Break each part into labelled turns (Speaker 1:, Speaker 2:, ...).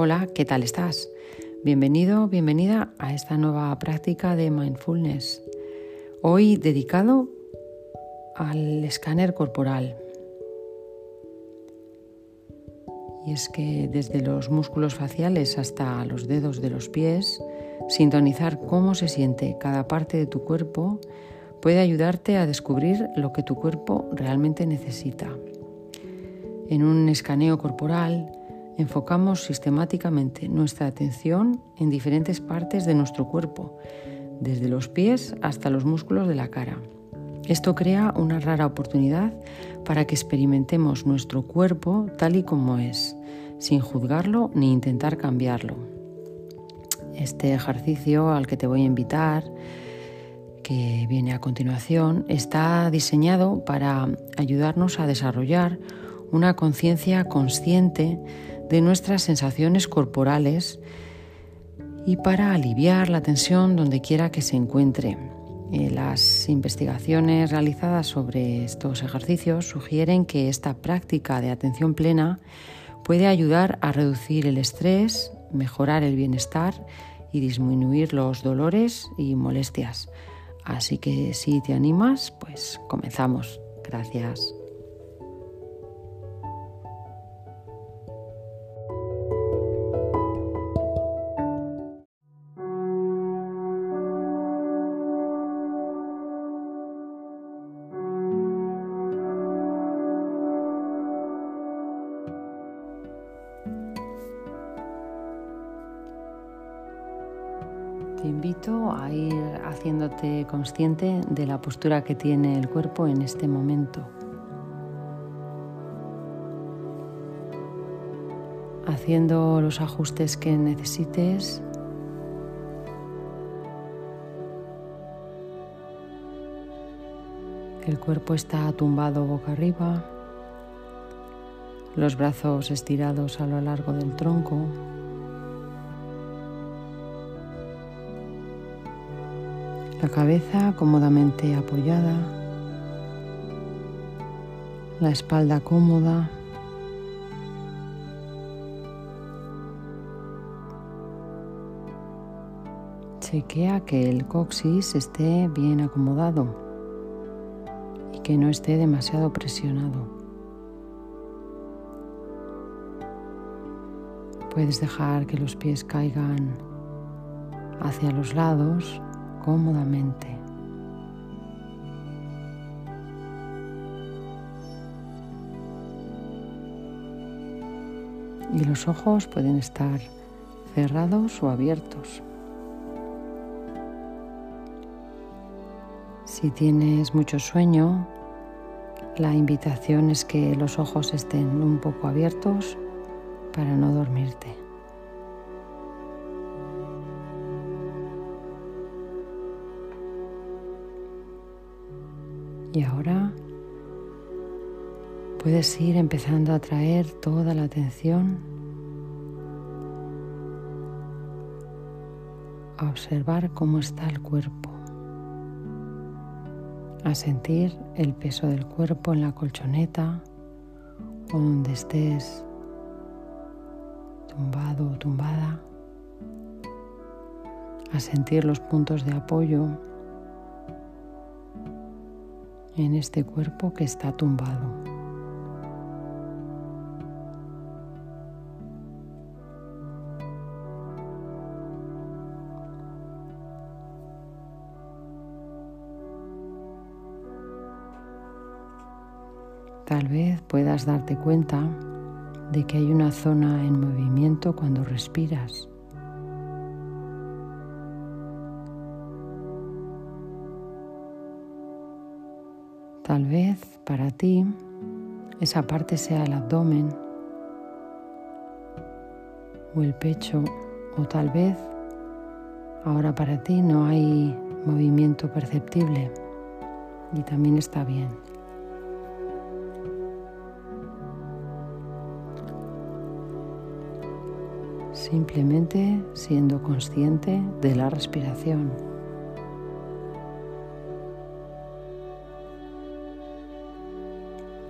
Speaker 1: Hola, ¿qué tal estás? Bienvenido, bienvenida a esta nueva práctica de mindfulness. Hoy dedicado al escáner corporal. Y es que desde los músculos faciales hasta los dedos de los pies, sintonizar cómo se siente cada parte de tu cuerpo puede ayudarte a descubrir lo que tu cuerpo realmente necesita. En un escaneo corporal enfocamos sistemáticamente nuestra atención en diferentes partes de nuestro cuerpo, desde los pies hasta los músculos de la cara. Esto crea una rara oportunidad para que experimentemos nuestro cuerpo tal y como es, sin juzgarlo ni intentar cambiarlo. Este ejercicio al que te voy a invitar, que viene a continuación, está diseñado para ayudarnos a desarrollar una conciencia consciente de nuestras sensaciones corporales y para aliviar la tensión donde quiera que se encuentre. Eh, las investigaciones realizadas sobre estos ejercicios sugieren que esta práctica de atención plena puede ayudar a reducir el estrés, mejorar el bienestar y disminuir los dolores y molestias. Así que si te animas, pues comenzamos. Gracias. Consciente de la postura que tiene el cuerpo en este momento. Haciendo los ajustes que necesites. El cuerpo está tumbado boca arriba, los brazos estirados a lo largo del tronco. La cabeza cómodamente apoyada, la espalda cómoda. Chequea que el coxis esté bien acomodado y que no esté demasiado presionado. Puedes dejar que los pies caigan hacia los lados cómodamente. Y los ojos pueden estar cerrados o abiertos. Si tienes mucho sueño, la invitación es que los ojos estén un poco abiertos para no dormirte. Y ahora puedes ir empezando a traer toda la atención a observar cómo está el cuerpo, a sentir el peso del cuerpo en la colchoneta o donde estés tumbado o tumbada, a sentir los puntos de apoyo en este cuerpo que está tumbado. Tal vez puedas darte cuenta de que hay una zona en movimiento cuando respiras. Tal vez para ti esa parte sea el abdomen o el pecho o tal vez ahora para ti no hay movimiento perceptible y también está bien. Simplemente siendo consciente de la respiración.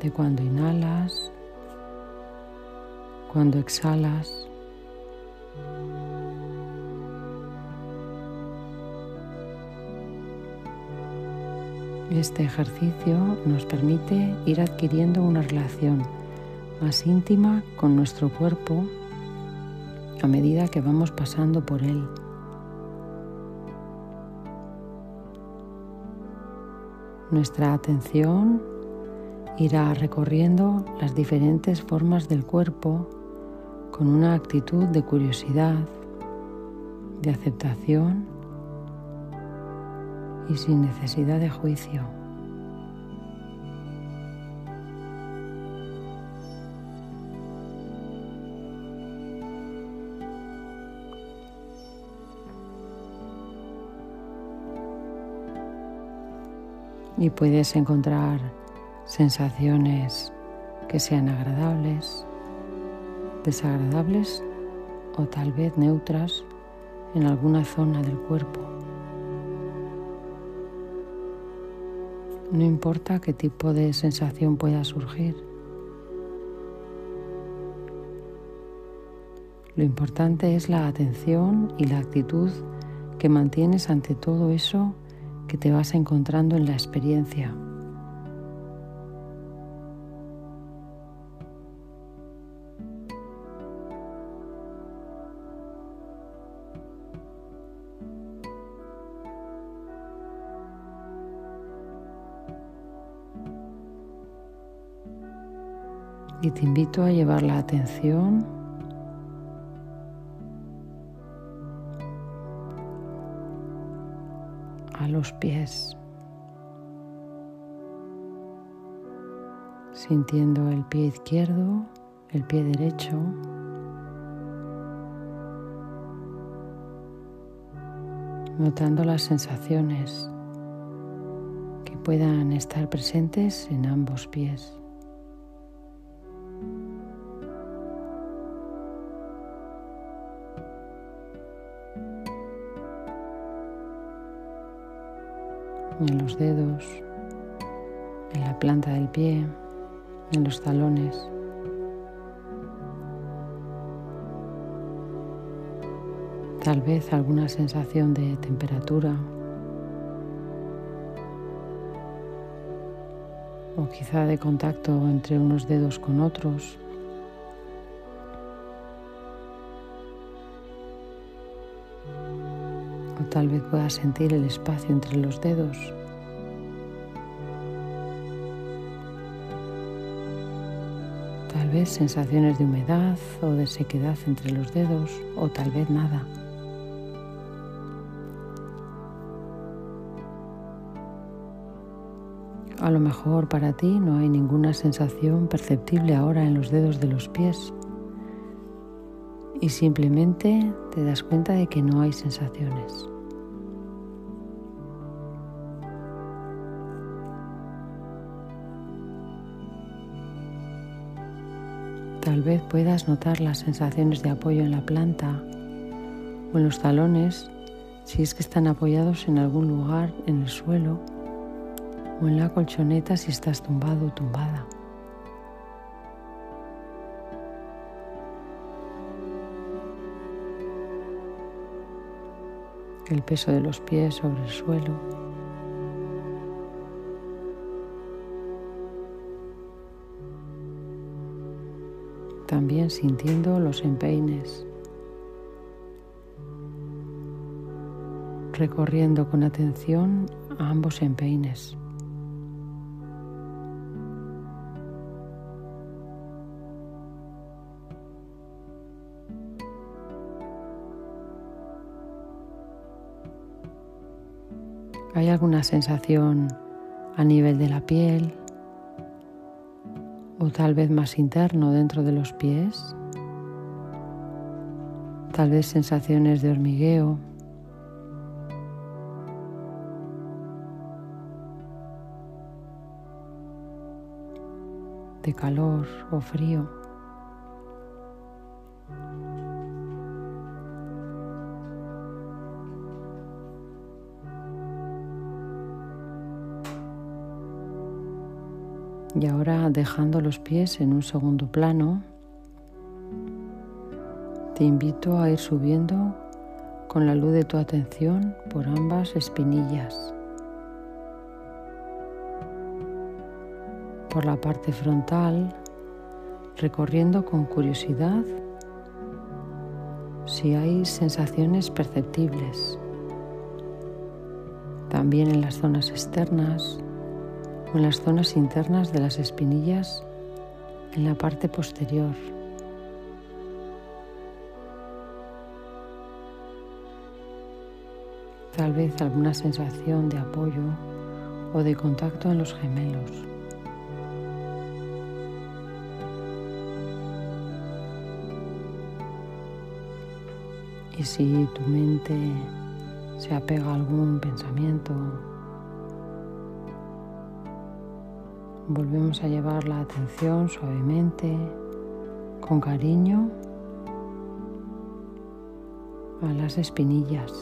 Speaker 1: De cuando inhalas, cuando exhalas Este ejercicio nos permite ir adquiriendo una relación más íntima con nuestro cuerpo a medida que vamos pasando por él. Nuestra atención irá recorriendo las diferentes formas del cuerpo con una actitud de curiosidad, de aceptación y sin necesidad de juicio. Y puedes encontrar sensaciones que sean agradables, desagradables o tal vez neutras en alguna zona del cuerpo. No importa qué tipo de sensación pueda surgir. Lo importante es la atención y la actitud que mantienes ante todo eso que te vas encontrando en la experiencia. Y te invito a llevar la atención a los pies, sintiendo el pie izquierdo, el pie derecho. notando las sensaciones que puedan estar presentes en ambos pies. En los dedos, en la planta del pie, en los talones. Tal vez alguna sensación de temperatura o quizá de contacto entre unos dedos con otros. tal vez puedas sentir el espacio entre los dedos. Tal vez sensaciones de humedad o de sequedad entre los dedos o tal vez nada. A lo mejor para ti no hay ninguna sensación perceptible ahora en los dedos de los pies y simplemente te das cuenta de que no hay sensaciones. Tal vez puedas notar las sensaciones de apoyo en la planta o en los talones si es que están apoyados en algún lugar en el suelo o en la colchoneta si estás tumbado o tumbada. El peso de los pies sobre el suelo. También sintiendo los empeines, recorriendo con atención a ambos empeines. ¿Hay alguna sensación a nivel de la piel, tal vez más interno dentro de los pies, tal vez sensaciones de hormigueo. de calor o frío. Dejando los pies en un segundo plano, Te invito a ir subiendo con la luz de tu atención por ambas espinillas. Por la parte frontal, recorriendo con curiosidad si hay sensaciones perceptibles. También en las zonas externas o en las zonas internas de las espinillas en la parte posterior. Tal vez alguna sensación de apoyo o de contacto en los gemelos. Y si tu mente se apega a algún pensamiento, volvemos a llevar la atención suavemente, con cariño, a las espinillas,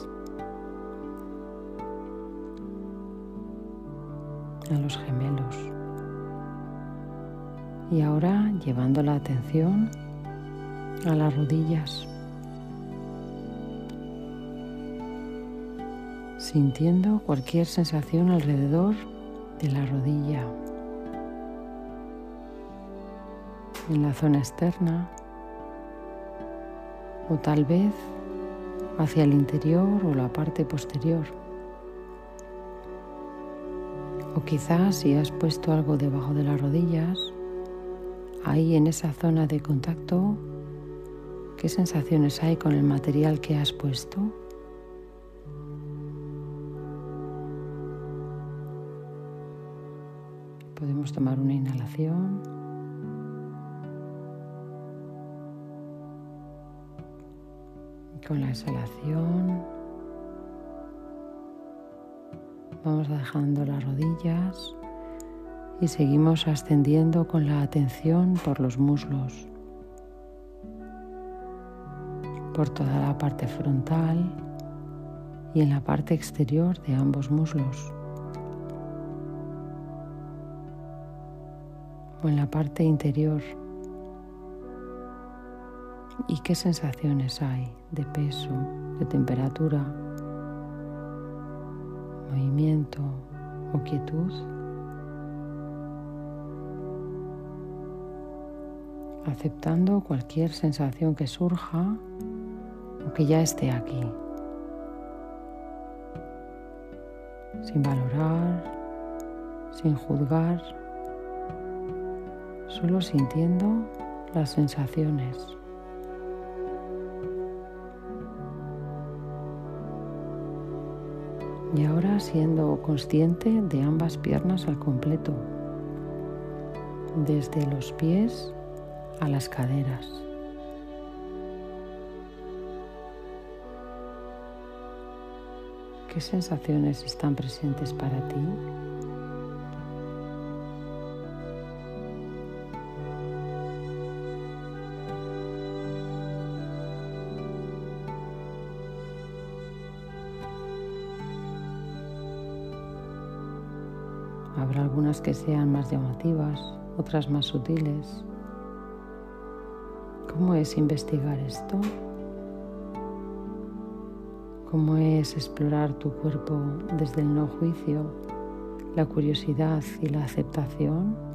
Speaker 1: a los gemelos. Y ahora llevando la atención a las rodillas. sintiendo cualquier sensación alrededor de la rodilla, en la zona externa o tal vez hacia el interior o la parte posterior. O quizás si has puesto algo debajo de las rodillas, ahí en esa zona de contacto, ¿qué sensaciones hay con el material que has puesto? Podemos tomar una inhalación. Con la exhalación vamos dejando las rodillas y seguimos ascendiendo con la atención por los muslos, por toda la parte frontal y en la parte exterior de ambos muslos. o en la parte interior y qué sensaciones hay de peso, de temperatura, movimiento o quietud. aceptando cualquier sensación que surja o que ya esté aquí, sin valorar, sin juzgar solo sintiendo las sensaciones. Y ahora siendo consciente de ambas piernas al completo, desde los pies a las caderas. ¿Qué sensaciones están presentes para ti? Que sean más llamativas, otras más sutiles. ¿Cómo es investigar esto? ¿Cómo es explorar tu cuerpo desde el no juicio, la curiosidad y la aceptación?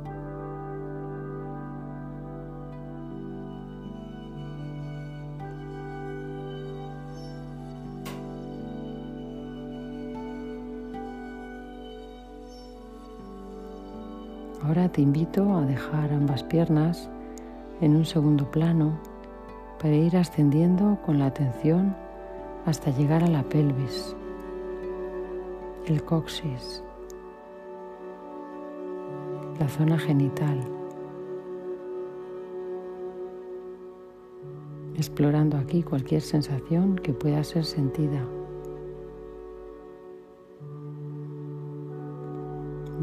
Speaker 1: Te invito a dejar ambas piernas en un segundo plano para ir ascendiendo con la atención hasta llegar a la pelvis, el coxis, la zona genital, explorando aquí cualquier sensación que pueda ser sentida.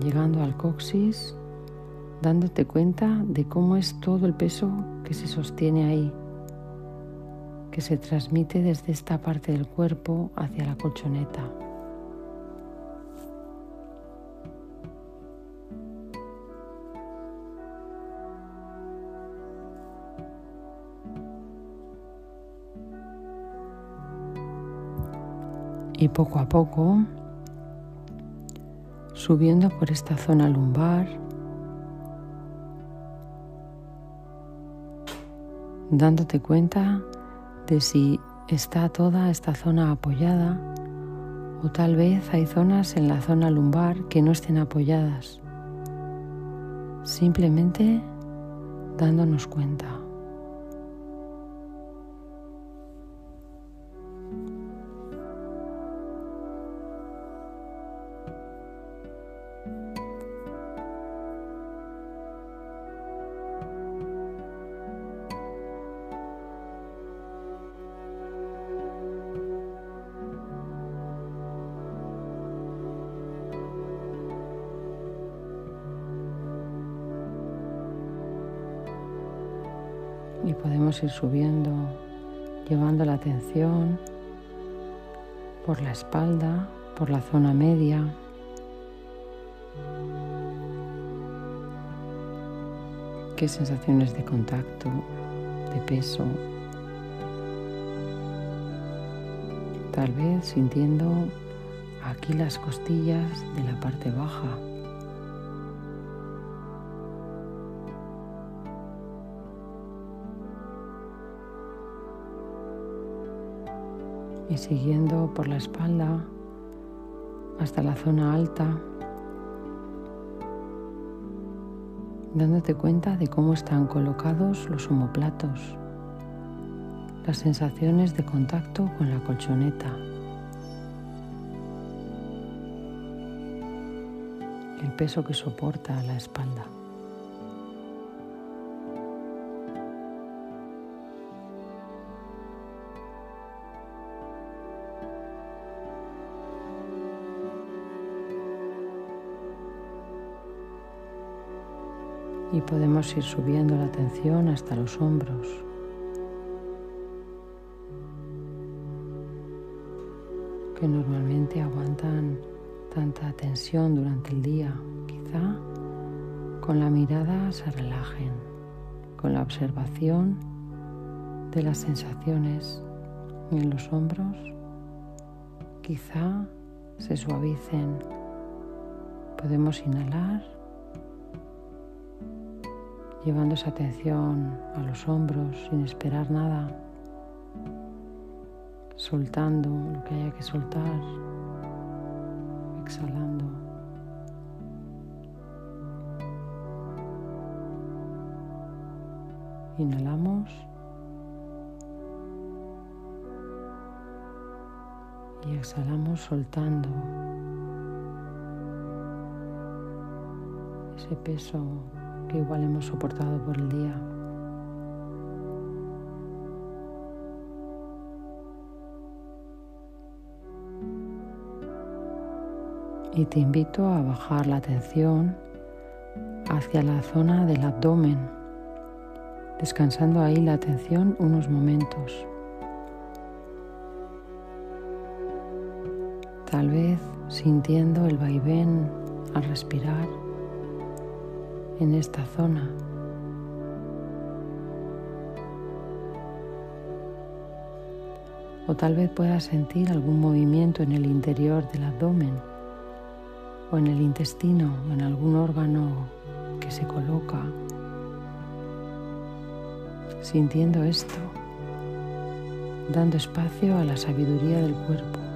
Speaker 1: Llegando al coxis, dándote cuenta de cómo es todo el peso que se sostiene ahí, que se transmite desde esta parte del cuerpo hacia la colchoneta. Y poco a poco, subiendo por esta zona lumbar, dándote cuenta de si está toda esta zona apoyada o tal vez hay zonas en la zona lumbar que no estén apoyadas. Simplemente dándonos cuenta. Ir subiendo, llevando la atención por la espalda, por la zona media. ¿Qué sensaciones de contacto, de peso? Tal vez sintiendo aquí las costillas de la parte baja. Y siguiendo por la espalda hasta la zona alta, dándote cuenta de cómo están colocados los homoplatos, las sensaciones de contacto con la colchoneta, el peso que soporta la espalda. Y podemos ir subiendo la atención hasta los hombros. que normalmente aguantan tanta tensión durante el día. Quizá con la mirada se relajen, con la observación de las sensaciones en los hombros, quizá se suavicen. Podemos inhalar llevando esa atención a los hombros sin esperar nada, soltando lo que haya que soltar, exhalando. Inhalamos y exhalamos soltando ese peso que igual hemos soportado por el día. Y te invito a bajar la atención hacia la zona del abdomen, descansando ahí la atención unos momentos. Tal vez sintiendo el vaivén al respirar en esta zona. O tal vez puedas sentir algún movimiento en el interior del abdomen o en el intestino o en algún órgano que se coloca. Sintiendo esto, dando espacio a la sabiduría del cuerpo.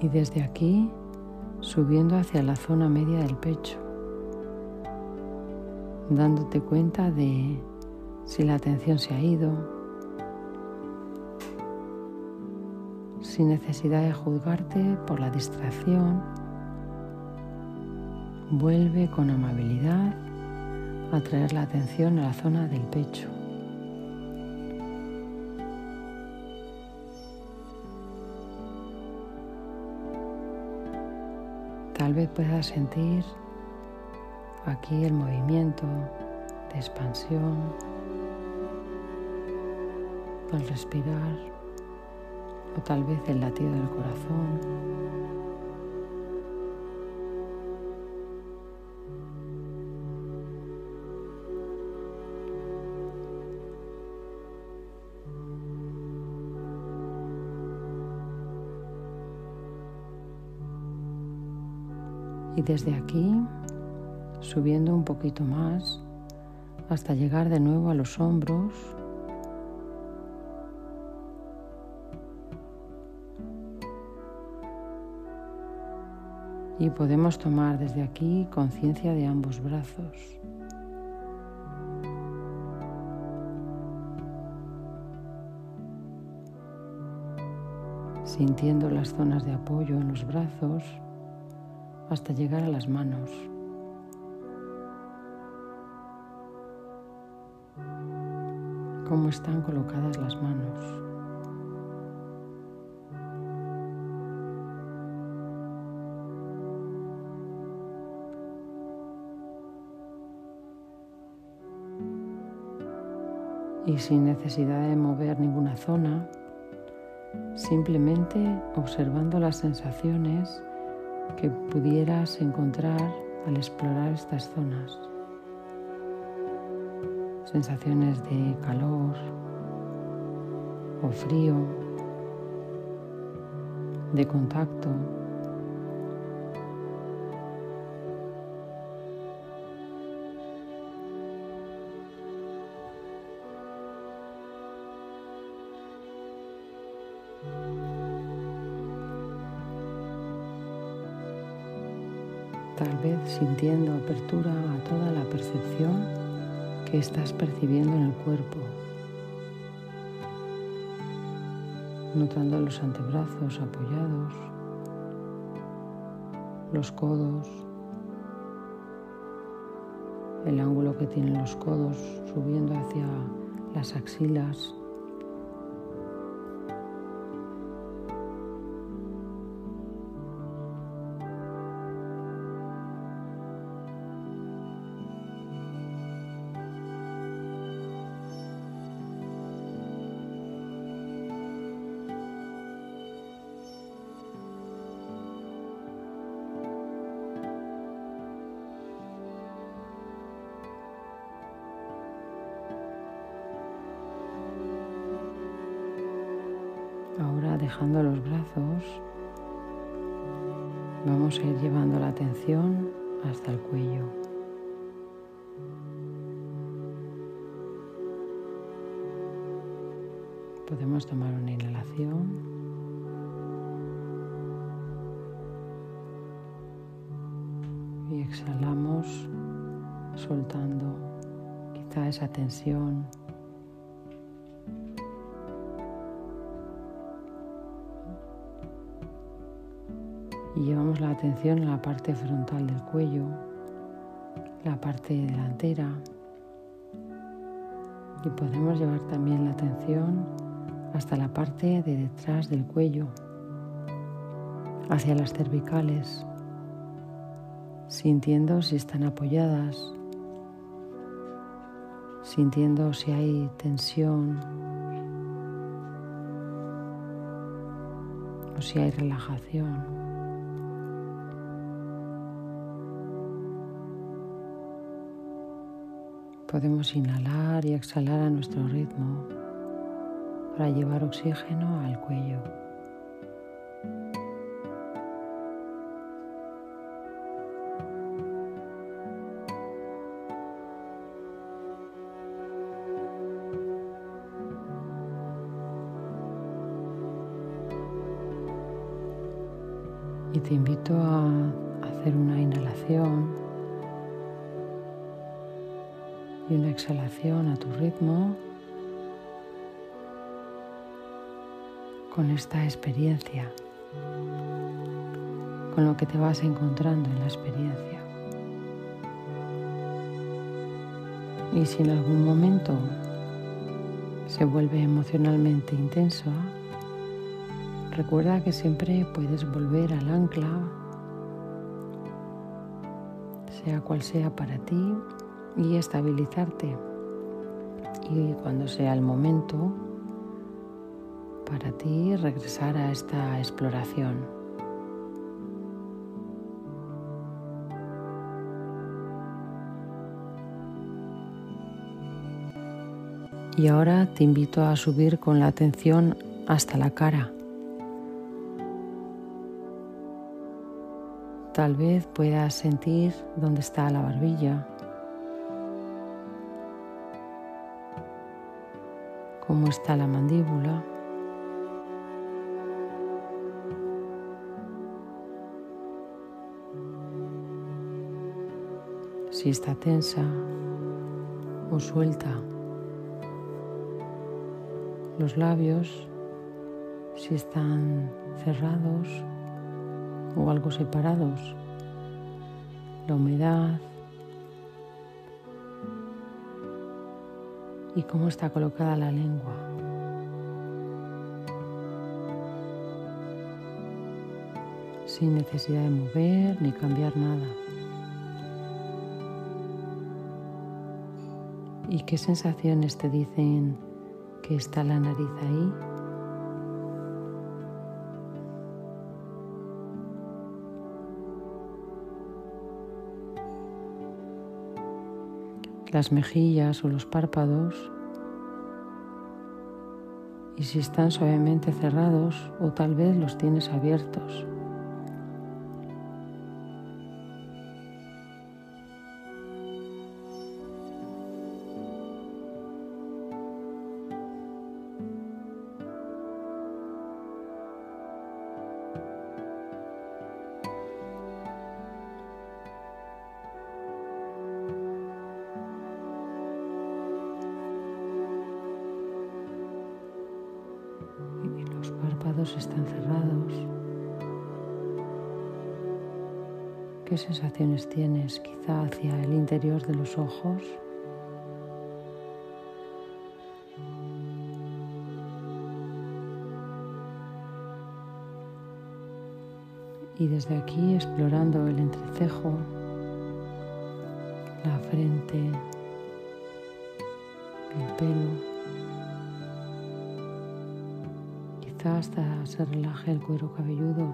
Speaker 1: Y desde aquí subiendo hacia la zona media del pecho, dándote cuenta de si la atención se ha ido, sin necesidad de juzgarte por la distracción, vuelve con amabilidad a traer la atención a la zona del pecho. Tal vez puedas sentir aquí el movimiento de expansión al respirar o tal vez el latido del corazón. Desde aquí, subiendo un poquito más, hasta llegar de nuevo a los hombros. Y podemos tomar desde aquí conciencia de ambos brazos. sintiendo las zonas de apoyo en los brazos hasta llegar a las manos. Cómo están colocadas las manos. Y sin necesidad de mover ninguna zona, simplemente observando las sensaciones que pudieras encontrar al explorar estas zonas. Sensaciones de calor o frío, de contacto. Tal vez sintiendo apertura a toda la percepción que estás percibiendo en el cuerpo, notando los antebrazos apoyados, los codos, el ángulo que tienen los codos subiendo hacia las axilas. Podemos tomar una inhalación. Y exhalamos soltando quizá esa tensión y llevamos la atención a la parte frontal del cuello, la parte delantera y podemos llevar también la atención hasta la parte de detrás del cuello, hacia las cervicales, sintiendo si están apoyadas, sintiendo si hay tensión o si hay relajación. Podemos inhalar y exhalar a nuestro ritmo para llevar oxígeno al cuello. Y te invito a hacer una inhalación y una exhalación a tu ritmo con esta experiencia, con lo que te vas encontrando en la experiencia. Y si en algún momento se vuelve emocionalmente intenso, recuerda que siempre puedes volver al ancla, sea cual sea para ti, y estabilizarte. Y cuando sea el momento para ti regresar a esta exploración. Y ahora te invito a subir con la atención hasta la cara. Tal vez puedas sentir dónde está la barbilla, cómo está la mandíbula. Si está tensa o suelta. Los labios, si están cerrados o algo separados. La humedad. Y cómo está colocada la lengua. Sin necesidad de mover ni cambiar nada. ¿Y qué sensaciones te dicen que está la nariz ahí? las mejillas o los párpados y si están suavemente cerrados o tal vez los tienes abiertos. De los ojos? Y desde aquí explorando el entrecejo, la frente, el pelo. hasta se relaje el cuero cabelludo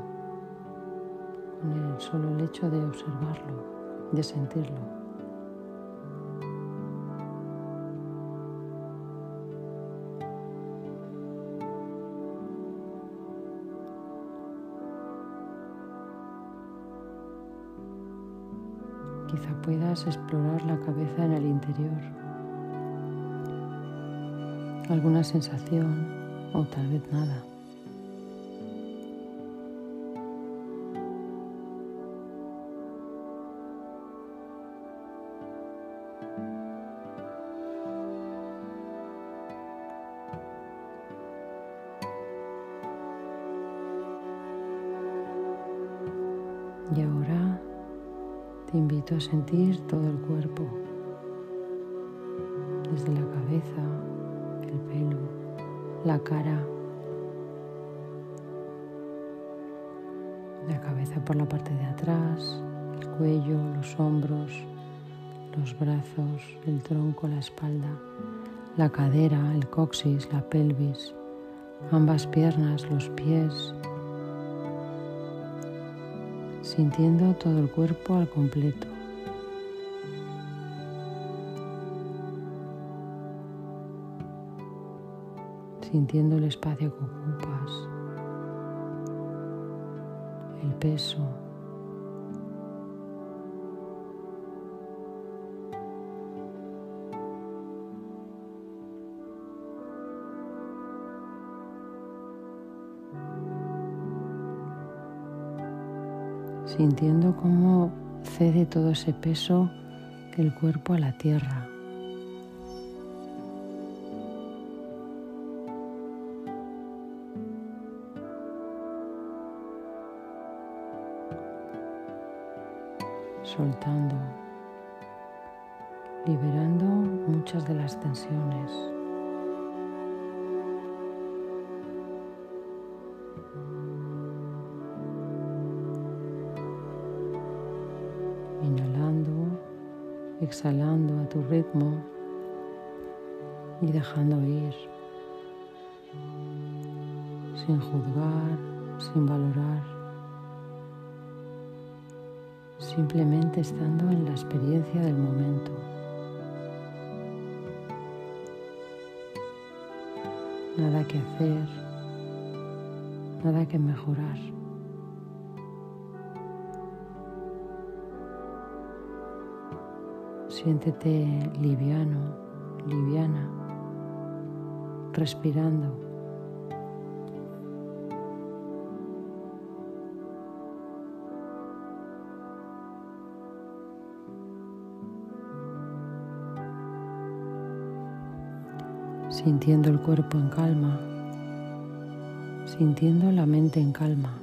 Speaker 1: con el solo hecho de observarlo, de sentirlo. Quizá puedas explorar la cabeza en el interior. Alguna sensación o tal vez nada. Sentir todo el cuerpo, desde la cabeza, el pelo, la cara, la cabeza por la parte de atrás, el cuello, los hombros, los brazos, el tronco, la espalda, la cadera, el coxis, la pelvis, ambas piernas, los pies, sintiendo todo el cuerpo al completo. Sintiendo el espacio que ocupas, el peso. sintiendo cómo cede todo ese peso del cuerpo a la tierra. Soltando, liberando muchas de las tensiones. exhalando a tu ritmo y dejando ir, sin juzgar, sin valorar, simplemente estando en la experiencia del momento. Nada que hacer, nada que mejorar. Siéntete liviano, liviana, respirando. Sintiendo el cuerpo en calma, sintiendo la mente en calma.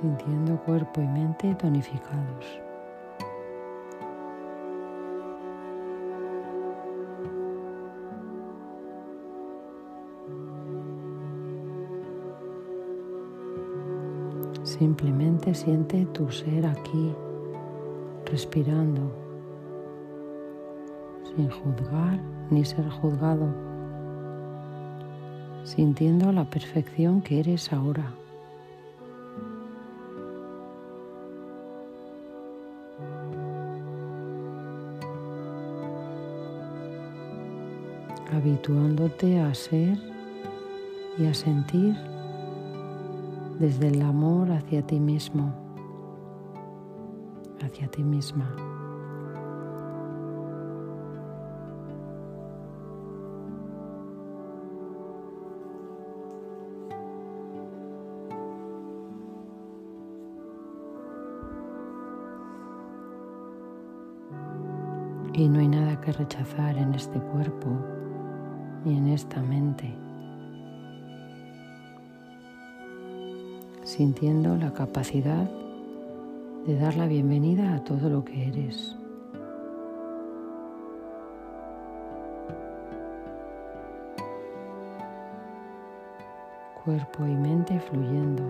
Speaker 1: sintiendo cuerpo y mente tonificados. Simplemente siente tu ser aquí, respirando, sin juzgar ni ser juzgado, sintiendo la perfección que eres ahora. habituándote a ser y a sentir desde el amor hacia ti mismo, hacia ti misma. Y no hay nada que rechazar en este cuerpo ni en esta mente. Sintiendo la capacidad de dar la bienvenida a todo lo que eres. Cuerpo y mente fluyendo,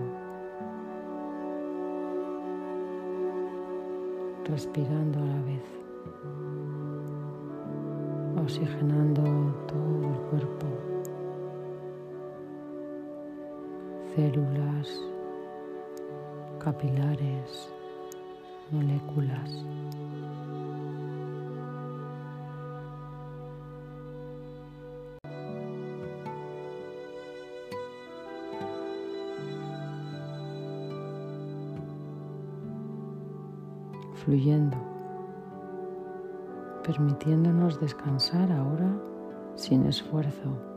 Speaker 1: respirando a la vez, oxigenando todo el cuerpo, células, capilares, moléculas. fluyendo, permitiéndonos descansar ahora sin esfuerzo.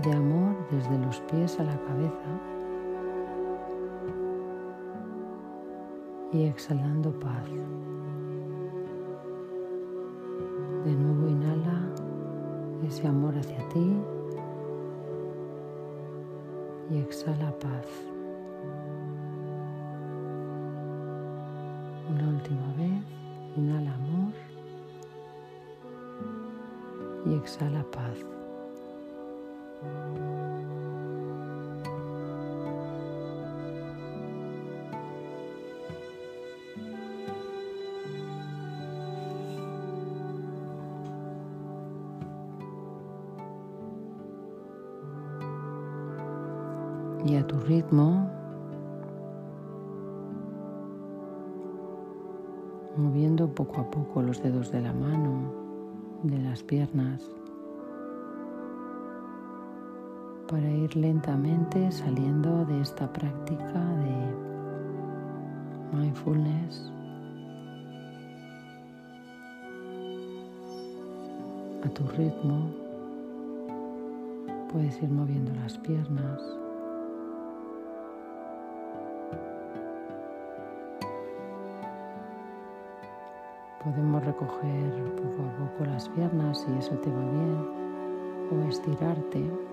Speaker 1: De amor desde los pies a la cabeza y exhalando paz. De nuevo inhala ese amor hacia ti y exhala paz. Una última vez, inhala amor y exhala paz. Práctica de mindfulness a tu ritmo. Puedes ir moviendo las piernas. Podemos recoger poco a poco las piernas si eso te va bien o estirarte,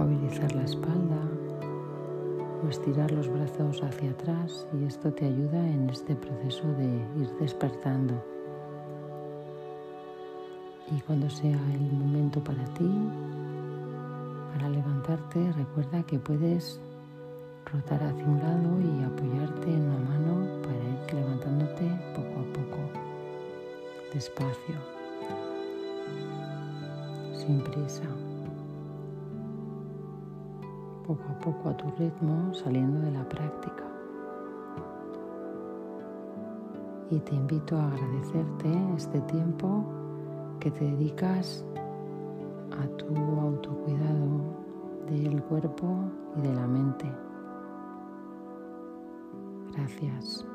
Speaker 1: movilizar la espalda, o estirar los brazos hacia atrás y esto te ayuda en este proceso de ir despertando. Y cuando sea el momento para ti, para levantarte, recuerda que puedes rotar hacia un lado y apoyarte en una mano para ir levantándote poco a poco, despacio, sin prisa poco a poco a tu ritmo saliendo de la práctica. Y te invito a agradecerte este tiempo que te dedicas a tu autocuidado del cuerpo y de la mente. Gracias.